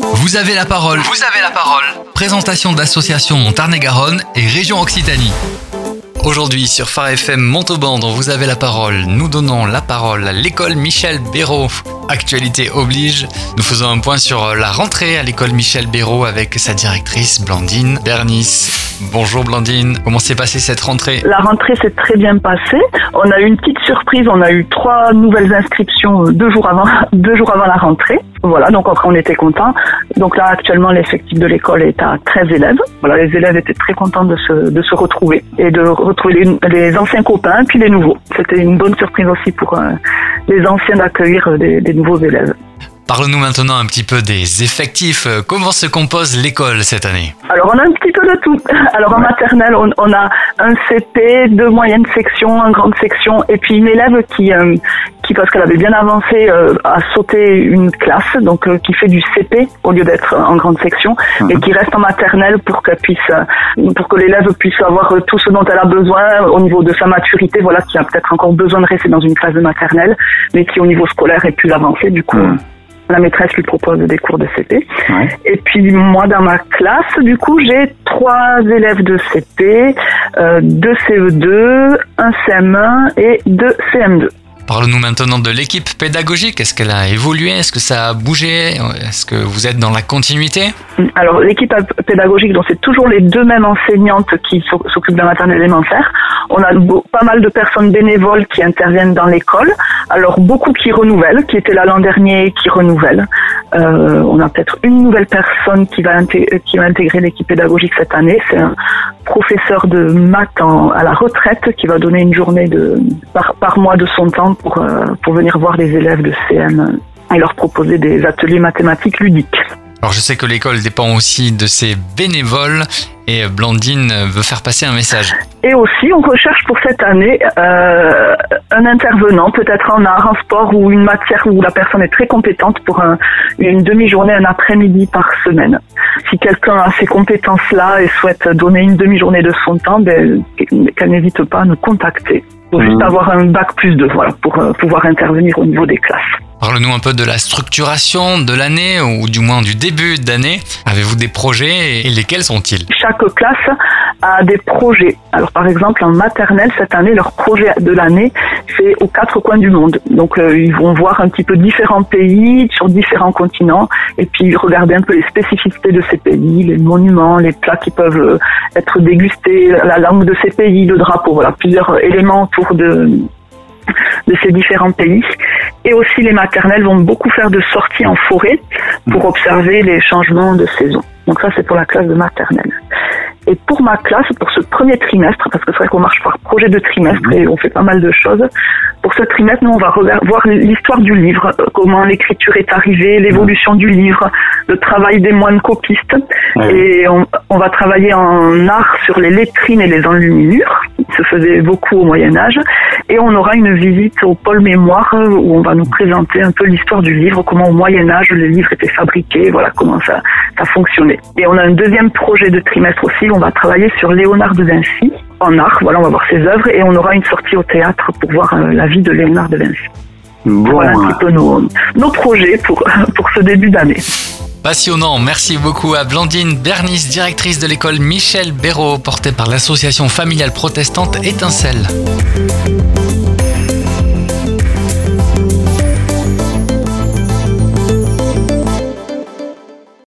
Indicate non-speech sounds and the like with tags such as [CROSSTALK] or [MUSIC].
Vous avez la parole. Vous avez la parole. Présentation d'associations Montarné-Garonne et Région Occitanie. Aujourd'hui sur Phare FM Montauban, dont vous avez la parole, nous donnons la parole à l'école Michel Béraud. Actualité oblige, nous faisons un point sur la rentrée à l'école Michel Béraud avec sa directrice Blandine Bernice. Bonjour Blandine, comment s'est passée cette rentrée? La rentrée s'est très bien passée. On a eu une petite surprise, on a eu trois nouvelles inscriptions deux jours avant, [LAUGHS] deux jours avant la rentrée. Voilà, donc on était contents. Donc là, actuellement, l'effectif de l'école est à 13 élèves. Voilà, les élèves étaient très contents de se, de se retrouver et de retrouver les, anciens copains puis les nouveaux. C'était une bonne surprise aussi pour euh, les anciens d'accueillir des, des nouveaux élèves. Parle-nous maintenant un petit peu des effectifs. Comment se compose l'école cette année Alors on a un petit peu de tout. [LAUGHS] Alors en maternelle, on, a un CP, deux moyennes sections, une grande section, et puis une élève qui, euh, qui parce qu'elle avait bien avancé, euh, a sauté une classe, donc euh, qui fait du CP au lieu d'être en grande section, et qui reste en maternelle pour qu'elle puisse, pour que l'élève puisse avoir tout ce dont elle a besoin au niveau de sa maturité. Voilà, qui a peut-être encore besoin de rester dans une classe de maternelle, mais qui au niveau scolaire est plus avancé. Du coup la maîtresse lui propose des cours de CP. Et puis moi, dans ma classe, du coup, j'ai trois élèves de CP, euh, deux CE2, un CM1 et deux CM2. Parle-nous maintenant de l'équipe pédagogique. Est-ce qu'elle a évolué? Est-ce que ça a bougé? Est-ce que vous êtes dans la continuité? Alors, l'équipe pédagogique, donc c'est toujours les deux mêmes enseignantes qui s'occupent de la maternelle élémentaire. On a pas mal de personnes bénévoles qui interviennent dans l'école. Alors, beaucoup qui renouvellent, qui étaient là l'an dernier, qui renouvellent. Euh, on a peut-être une nouvelle personne qui va, qui va intégrer l'équipe pédagogique cette année. C'est un professeur de maths à la retraite qui va donner une journée de, par, par mois de son temps pour, euh, pour venir voir les élèves de CM et leur proposer des ateliers mathématiques ludiques. Alors je sais que l'école dépend aussi de ses bénévoles et Blandine veut faire passer un message. Et aussi, on recherche pour cette année euh, un intervenant, peut-être en art, en sport ou une matière où la personne est très compétente pour une demi-journée, un après-midi par semaine. Si quelqu'un a ces compétences-là et souhaite donner une demi-journée de son temps, ben, qu'elle n'hésite pas à nous contacter. Il faut juste mmh. avoir un bac plus de voilà, pour euh, pouvoir intervenir au niveau des classes. Parle-nous un peu de la structuration de l'année ou du moins du début d'année. Avez-vous des projets et lesquels sont-ils? Chaque classe a des projets. Alors par exemple en maternelle cette année leur projet de l'année c'est aux quatre coins du monde. Donc euh, ils vont voir un petit peu différents pays sur différents continents et puis regarder un peu les spécificités de ces pays, les monuments, les plats qui peuvent euh, être dégustés, la langue de ces pays, le drapeau, voilà plusieurs éléments autour de de ces différents pays. Et aussi les maternelles vont beaucoup faire de sorties en forêt pour observer les changements de saison. Donc ça c'est pour la classe de maternelle. Et pour ma classe, pour ce premier trimestre, parce que c'est vrai qu'on marche par projet de trimestre mhm. et on fait pas mal de choses, pour ce trimestre, nous, on va voir l'histoire du livre, euh, comment l'écriture est arrivée, l'évolution du livre, le travail des moines copistes. Et on, on, va travailler en art sur les lettrines et les enluminures, qui se faisait beaucoup au Moyen Âge. Et on aura une visite au pôle mémoire euh, où on va nous présenter un peu l'histoire du livre, comment au Moyen Âge les livres étaient fabriqués, voilà comment ça, ça fonctionnait. Et on a un deuxième projet de trimestre aussi, on va travailler sur Léonard de Vinci en art. Voilà, on va voir ses œuvres et on aura une sortie au théâtre pour voir euh, la vie de Léonard de Vinci. Voilà un petit peu nos, nos projets pour, [LAUGHS] pour ce début d'année. Passionnant, merci beaucoup à Blandine Bernice, directrice de l'école Michel Béraud, portée par l'association familiale protestante Étincelle.